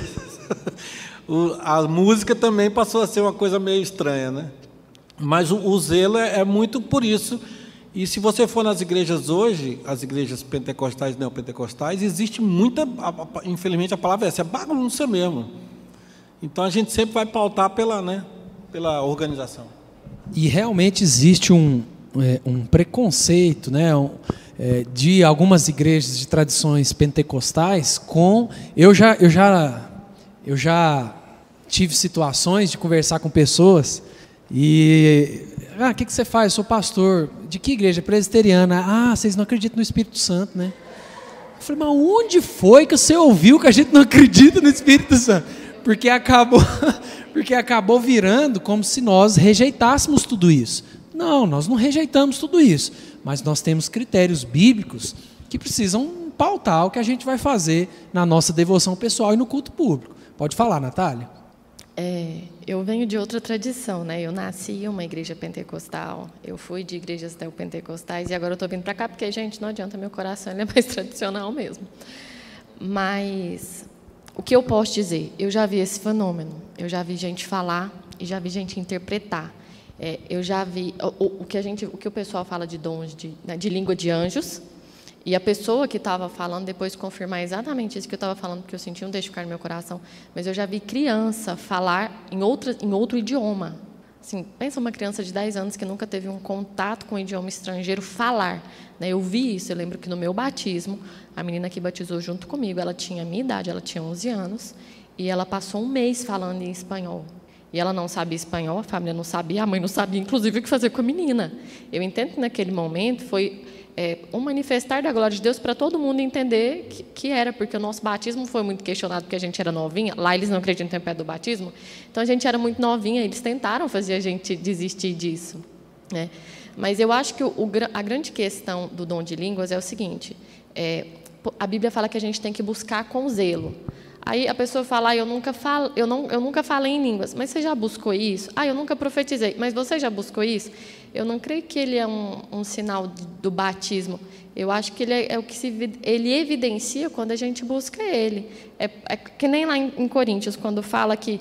o, a música também passou a ser uma coisa meio estranha, né? Mas o, o zelo é, é muito por isso e se você for nas igrejas hoje, as igrejas pentecostais neopentecostais, existe muita, infelizmente a palavra é essa, é bagunça mesmo. Então a gente sempre vai pautar pela, né, pela organização. E realmente existe um, é, um preconceito né, um, é, de algumas igrejas de tradições pentecostais com. Eu já, eu, já, eu já tive situações de conversar com pessoas e ah, o que, que você faz? Eu sou pastor. De que igreja? Presbiteriana. Ah, vocês não acreditam no Espírito Santo, né? Eu falei, mas onde foi que você ouviu que a gente não acredita no Espírito Santo? Porque acabou, porque acabou virando como se nós rejeitássemos tudo isso. Não, nós não rejeitamos tudo isso, mas nós temos critérios bíblicos que precisam pautar o que a gente vai fazer na nossa devoção pessoal e no culto público. Pode falar, Natália? É, eu venho de outra tradição, né? Eu nasci em uma igreja pentecostal, eu fui de igrejas neopentecostais e agora eu estou vindo para cá porque, gente, não adianta, meu coração ele é mais tradicional mesmo. Mas o que eu posso dizer? Eu já vi esse fenômeno, eu já vi gente falar e já vi gente interpretar. É, eu já vi o, o, que a gente, o que o pessoal fala de dons de, né, de língua de anjos, e a pessoa que estava falando depois confirmar exatamente isso que eu estava falando, porque eu senti um deixo ficar no meu coração. Mas eu já vi criança falar em, outra, em outro idioma. Assim, pensa uma criança de 10 anos que nunca teve um contato com um idioma estrangeiro falar. Né? Eu vi isso, eu lembro que no meu batismo, a menina que batizou junto comigo, ela tinha a minha idade, ela tinha 11 anos, e ela passou um mês falando em espanhol. E ela não sabia espanhol, a família não sabia, a mãe não sabia, inclusive, o que fazer com a menina. Eu entendo que naquele momento foi é, manifestar da glória de Deus para todo mundo entender que, que, era, porque o nosso batismo foi muito questionado porque a gente era novinha. Lá eles não acreditam em pé do batismo, então a gente era muito novinha. Eles tentaram fazer a gente desistir disso. Né? Mas eu acho que o, a grande questão do dom de línguas é o seguinte: é, a Bíblia fala que a gente tem que buscar com zelo. Aí a pessoa fala, ah, eu nunca falo, eu não, eu nunca falei em línguas. Mas você já buscou isso? Ah, eu nunca profetizei. Mas você já buscou isso? Eu não creio que ele é um, um sinal do batismo. Eu acho que ele é, é, o que se, ele evidencia quando a gente busca ele. É, é que nem lá em, em, Coríntios, quando fala que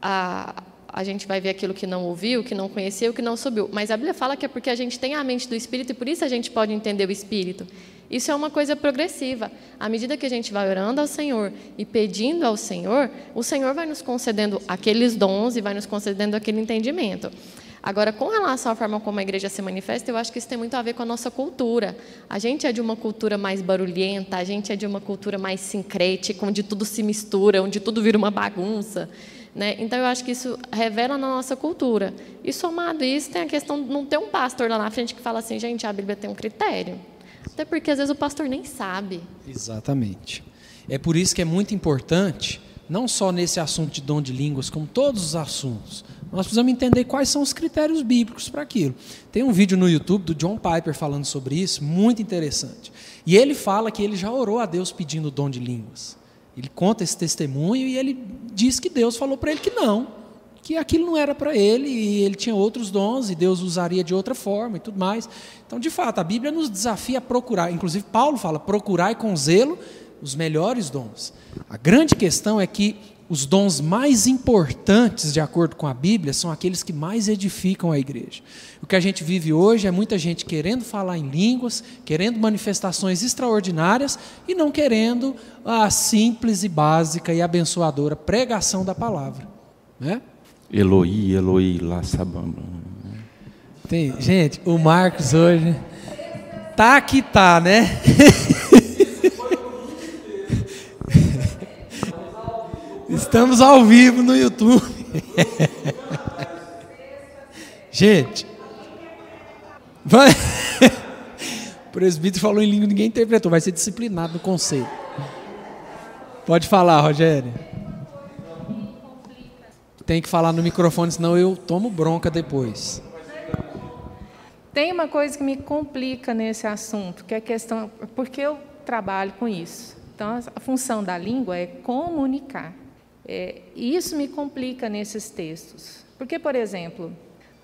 a, a gente vai ver aquilo que não ouviu, que não conheceu, que não subiu. Mas a Bíblia fala que é porque a gente tem a mente do Espírito e por isso a gente pode entender o Espírito. Isso é uma coisa progressiva. À medida que a gente vai orando ao Senhor e pedindo ao Senhor, o Senhor vai nos concedendo aqueles dons e vai nos concedendo aquele entendimento. Agora, com relação à forma como a igreja se manifesta, eu acho que isso tem muito a ver com a nossa cultura. A gente é de uma cultura mais barulhenta, a gente é de uma cultura mais sincrética, onde tudo se mistura, onde tudo vira uma bagunça. Né? Então, eu acho que isso revela na nossa cultura. E somado a isso, tem a questão de não ter um pastor lá na frente que fala assim, gente, a Bíblia tem um critério. Até porque às vezes o pastor nem sabe. Exatamente. É por isso que é muito importante, não só nesse assunto de dom de línguas, como todos os assuntos, nós precisamos entender quais são os critérios bíblicos para aquilo. Tem um vídeo no YouTube do John Piper falando sobre isso, muito interessante. E ele fala que ele já orou a Deus pedindo o dom de línguas. Ele conta esse testemunho e ele diz que Deus falou para ele que não, que aquilo não era para ele e ele tinha outros dons e Deus usaria de outra forma e tudo mais. Então, de fato, a Bíblia nos desafia a procurar, inclusive Paulo fala, procurai com zelo os melhores dons. A grande questão é que os dons mais importantes, de acordo com a Bíblia, são aqueles que mais edificam a igreja. O que a gente vive hoje é muita gente querendo falar em línguas, querendo manifestações extraordinárias e não querendo a simples e básica e abençoadora pregação da palavra. Né? Eloi, Eloi, lá sabamba. Tem, gente, o Marcos hoje tá que tá, né? Estamos ao vivo no YouTube. Gente, vai. O presbítero falou em língua, ninguém interpretou, vai ser disciplinado no conceito. Pode falar, Rogério. tem que falar no microfone, senão eu tomo bronca depois. Tem uma coisa que me complica nesse assunto, que é a questão, porque eu trabalho com isso. Então, a função da língua é comunicar. É, e isso me complica nesses textos. Porque, por exemplo,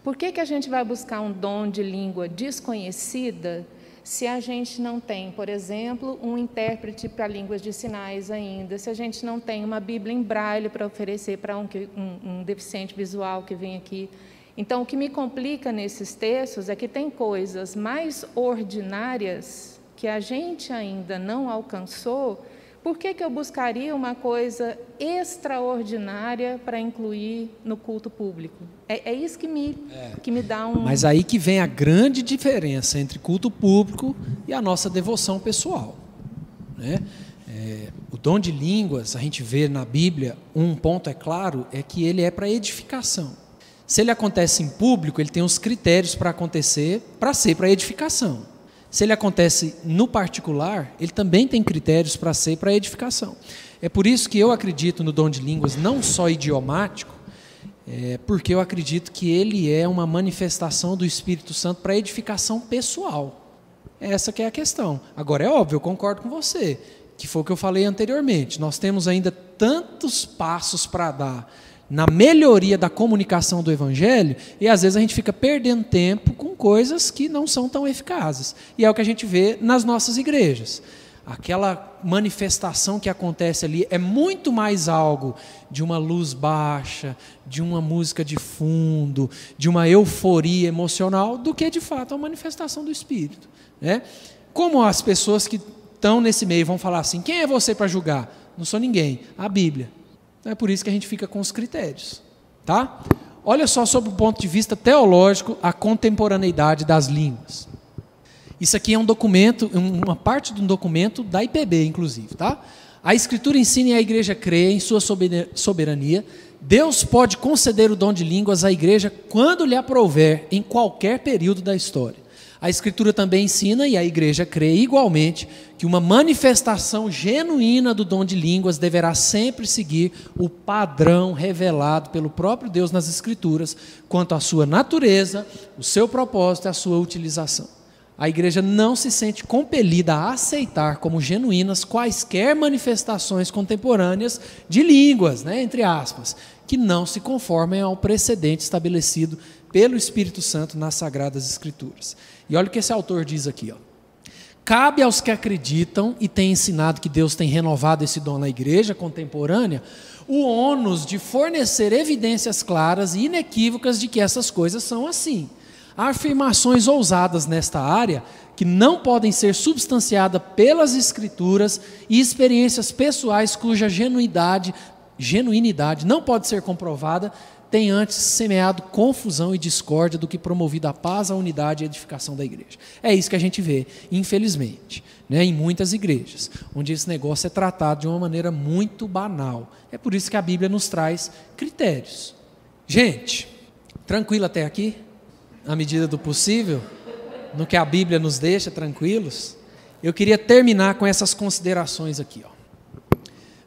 por que, que a gente vai buscar um dom de língua desconhecida se a gente não tem, por exemplo, um intérprete para línguas de sinais ainda, se a gente não tem uma Bíblia em braille para oferecer para um, um, um deficiente visual que vem aqui. Então, o que me complica nesses textos é que tem coisas mais ordinárias que a gente ainda não alcançou por que, que eu buscaria uma coisa extraordinária para incluir no culto público? É, é isso que me, é. que me dá um. Mas aí que vem a grande diferença entre culto público e a nossa devoção pessoal. Né? É, o dom de línguas, a gente vê na Bíblia, um ponto é claro, é que ele é para edificação. Se ele acontece em público, ele tem os critérios para acontecer, para ser para edificação. Se ele acontece no particular, ele também tem critérios para ser para edificação. É por isso que eu acredito no dom de línguas não só idiomático, é, porque eu acredito que ele é uma manifestação do Espírito Santo para edificação pessoal. Essa que é a questão. Agora é óbvio, eu concordo com você, que foi o que eu falei anteriormente. Nós temos ainda tantos passos para dar na melhoria da comunicação do Evangelho, e às vezes a gente fica perdendo tempo com coisas que não são tão eficazes. E é o que a gente vê nas nossas igrejas. Aquela manifestação que acontece ali é muito mais algo de uma luz baixa, de uma música de fundo, de uma euforia emocional, do que de fato a manifestação do Espírito. Né? Como as pessoas que estão nesse meio vão falar assim: quem é você para julgar? Não sou ninguém, a Bíblia. Então é por isso que a gente fica com os critérios. Tá? Olha só, sob o ponto de vista teológico, a contemporaneidade das línguas. Isso aqui é um documento, uma parte de um documento da IPB, inclusive. Tá? A Escritura ensina e a igreja crê em sua soberania. Deus pode conceder o dom de línguas à igreja quando lhe aprouver, em qualquer período da história. A Escritura também ensina, e a igreja crê igualmente, que uma manifestação genuína do dom de línguas deverá sempre seguir o padrão revelado pelo próprio Deus nas Escrituras quanto à sua natureza, o seu propósito e a sua utilização. A igreja não se sente compelida a aceitar como genuínas quaisquer manifestações contemporâneas de línguas, né, entre aspas, que não se conformem ao precedente estabelecido pelo Espírito Santo nas Sagradas Escrituras. E olha o que esse autor diz aqui. Ó. Cabe aos que acreditam e têm ensinado que Deus tem renovado esse dom na igreja contemporânea o ônus de fornecer evidências claras e inequívocas de que essas coisas são assim. Há afirmações ousadas nesta área que não podem ser substanciadas pelas escrituras e experiências pessoais cuja genuidade, genuinidade não pode ser comprovada tem antes semeado confusão e discórdia do que promovido a paz, a unidade e a edificação da igreja. É isso que a gente vê, infelizmente, né, em muitas igrejas, onde esse negócio é tratado de uma maneira muito banal. É por isso que a Bíblia nos traz critérios. Gente, tranquilo até aqui? Na medida do possível? No que a Bíblia nos deixa tranquilos? Eu queria terminar com essas considerações aqui. Ó.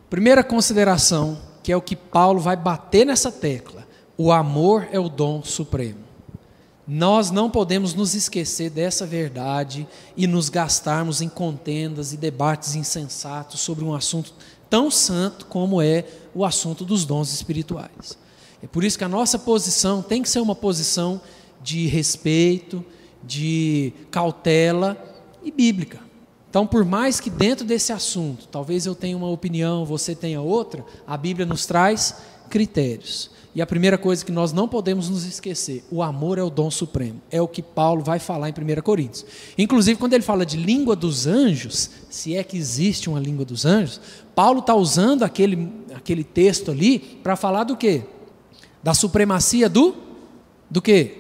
Primeira consideração, que é o que Paulo vai bater nessa tecla o amor é o dom supremo. Nós não podemos nos esquecer dessa verdade e nos gastarmos em contendas e debates insensatos sobre um assunto tão santo como é o assunto dos dons espirituais. É por isso que a nossa posição tem que ser uma posição de respeito, de cautela e bíblica. Então, por mais que dentro desse assunto, talvez eu tenha uma opinião, você tenha outra, a Bíblia nos traz critérios. E a primeira coisa que nós não podemos nos esquecer: o amor é o dom supremo. É o que Paulo vai falar em 1 Coríntios. Inclusive, quando ele fala de língua dos anjos, se é que existe uma língua dos anjos, Paulo está usando aquele, aquele texto ali para falar do quê? Da supremacia do do quê?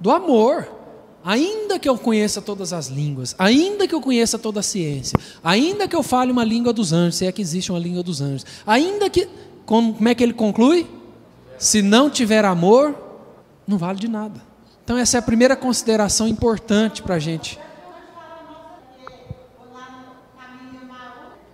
Do amor. Ainda que eu conheça todas as línguas, ainda que eu conheça toda a ciência, ainda que eu fale uma língua dos anjos, se é que existe uma língua dos anjos, ainda que. Como, como é que ele conclui? Se não tiver amor, não vale de nada. Então, essa é a primeira consideração importante para a gente.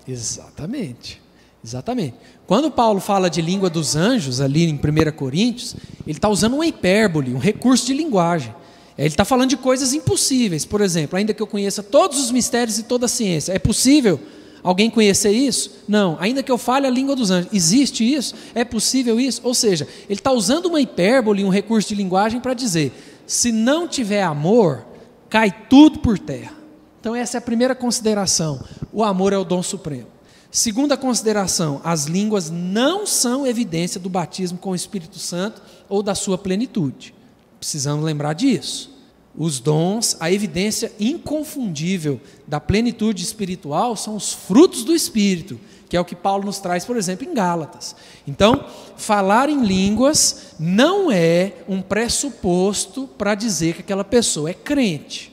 Exatamente. Exatamente. Quando Paulo fala de língua dos anjos, ali em 1 Coríntios, ele está usando uma hipérbole, um recurso de linguagem. Ele está falando de coisas impossíveis. Por exemplo, ainda que eu conheça todos os mistérios e toda a ciência, é possível alguém conhecer isso? Não. Ainda que eu fale a língua dos anjos, existe isso? É possível isso? Ou seja, ele está usando uma hipérbole, um recurso de linguagem para dizer: se não tiver amor, cai tudo por terra. Então, essa é a primeira consideração. O amor é o dom supremo. Segunda consideração: as línguas não são evidência do batismo com o Espírito Santo ou da sua plenitude. Precisamos lembrar disso. Os dons, a evidência inconfundível da plenitude espiritual são os frutos do Espírito, que é o que Paulo nos traz, por exemplo, em Gálatas. Então, falar em línguas não é um pressuposto para dizer que aquela pessoa é crente.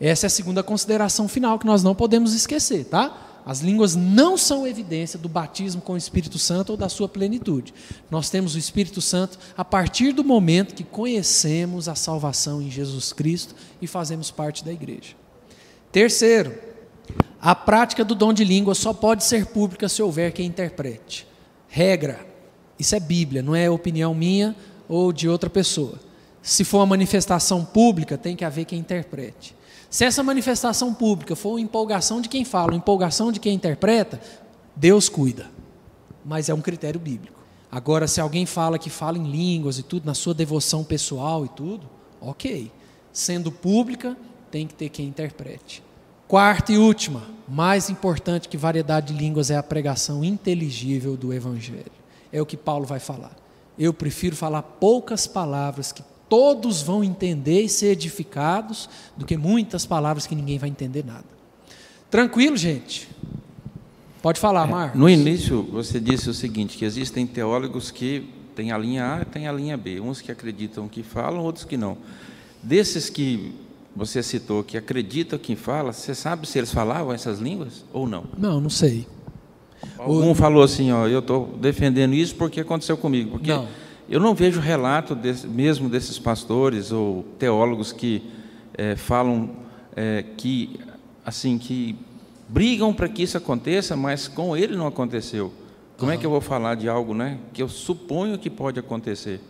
Essa é a segunda consideração final que nós não podemos esquecer, tá? As línguas não são evidência do batismo com o Espírito Santo ou da sua plenitude. Nós temos o Espírito Santo a partir do momento que conhecemos a salvação em Jesus Cristo e fazemos parte da igreja. Terceiro, a prática do dom de língua só pode ser pública se houver quem interprete. Regra, isso é Bíblia, não é opinião minha ou de outra pessoa. Se for uma manifestação pública, tem que haver quem interprete. Se essa manifestação pública for empolgação de quem fala, empolgação de quem interpreta, Deus cuida. Mas é um critério bíblico. Agora, se alguém fala que fala em línguas e tudo, na sua devoção pessoal e tudo, ok. Sendo pública, tem que ter quem interprete. Quarta e última, mais importante que variedade de línguas é a pregação inteligível do Evangelho. É o que Paulo vai falar. Eu prefiro falar poucas palavras que todos vão entender e ser edificados, do que muitas palavras que ninguém vai entender nada. Tranquilo, gente? Pode falar, é, Marcos. No início, você disse o seguinte: que existem teólogos que têm a linha A e têm a linha B. Uns que acreditam que falam, outros que não. Desses que você citou, que acreditam que fala, você sabe se eles falavam essas línguas ou não? Não, não sei. Um falou assim: ó, eu estou defendendo isso porque aconteceu comigo. Porque não eu não vejo relato desse, mesmo desses pastores ou teólogos que é, falam é, que assim que brigam para que isso aconteça, mas com ele não aconteceu. Como uhum. é que eu vou falar de algo, né, que eu suponho que pode acontecer?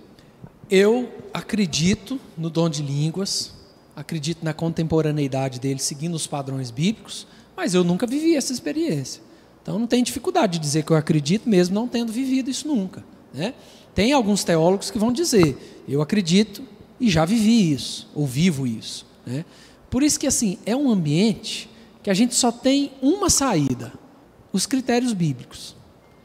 Eu acredito no dom de línguas, acredito na contemporaneidade dele, seguindo os padrões bíblicos, mas eu nunca vivi essa experiência. Então não tem dificuldade de dizer que eu acredito, mesmo não tendo vivido isso nunca, né? Tem alguns teólogos que vão dizer, eu acredito e já vivi isso, ou vivo isso. Né? Por isso que assim, é um ambiente que a gente só tem uma saída, os critérios bíblicos.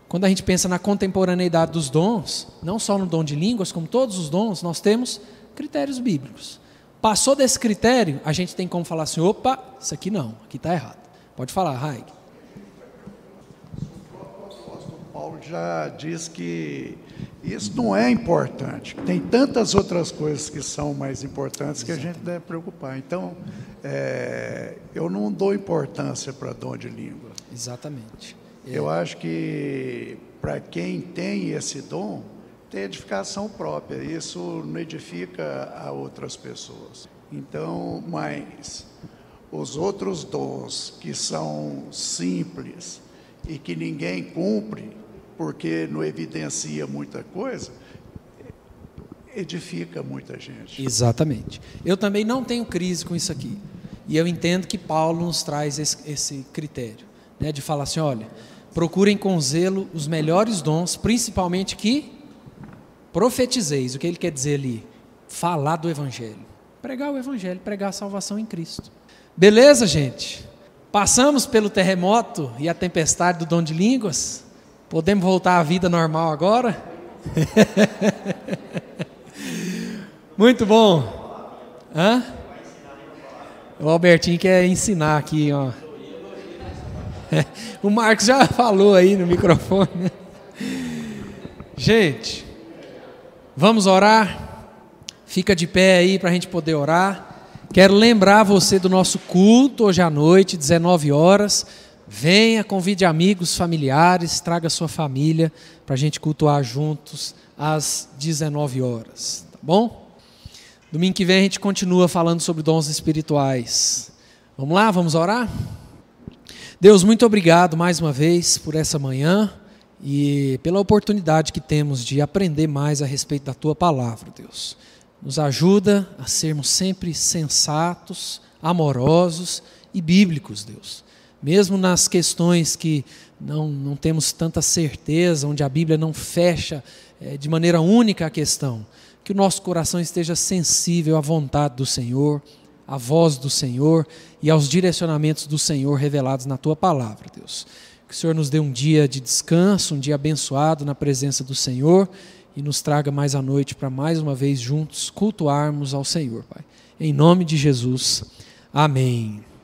Quando a gente pensa na contemporaneidade dos dons, não só no dom de línguas, como todos os dons, nós temos critérios bíblicos. Passou desse critério, a gente tem como falar assim: opa, isso aqui não, aqui está errado. Pode falar, Raig. O Paulo já diz que isso não é importante. Tem tantas outras coisas que são mais importantes que a gente deve preocupar. Então, é, eu não dou importância para dom de língua. Exatamente. É. Eu acho que para quem tem esse dom, tem edificação própria. Isso não edifica a outras pessoas. Então, mas os outros dons que são simples e que ninguém cumpre, porque não evidencia muita coisa, edifica muita gente. Exatamente. Eu também não tenho crise com isso aqui. E eu entendo que Paulo nos traz esse, esse critério, né, de falar assim, olha, procurem com zelo os melhores dons, principalmente que profetizeis. O que ele quer dizer ali? Falar do Evangelho. Pregar o Evangelho, pregar a salvação em Cristo. Beleza, gente? Passamos pelo terremoto e a tempestade do dom de línguas. Podemos voltar à vida normal agora? Muito bom. Hã? O Albertinho quer ensinar aqui, ó. O Marcos já falou aí no microfone. Né? Gente, vamos orar? Fica de pé aí para a gente poder orar. Quero lembrar você do nosso culto hoje à noite, 19 horas. Venha, convide amigos, familiares, traga sua família para a gente cultuar juntos às 19 horas, tá bom? Domingo que vem a gente continua falando sobre dons espirituais. Vamos lá, vamos orar? Deus, muito obrigado mais uma vez por essa manhã e pela oportunidade que temos de aprender mais a respeito da tua palavra, Deus. Nos ajuda a sermos sempre sensatos, amorosos e bíblicos, Deus. Mesmo nas questões que não, não temos tanta certeza, onde a Bíblia não fecha é, de maneira única a questão, que o nosso coração esteja sensível à vontade do Senhor, à voz do Senhor e aos direcionamentos do Senhor revelados na tua palavra, Deus. Que o Senhor nos dê um dia de descanso, um dia abençoado na presença do Senhor e nos traga mais à noite para mais uma vez juntos cultuarmos ao Senhor, Pai. Em nome de Jesus. Amém.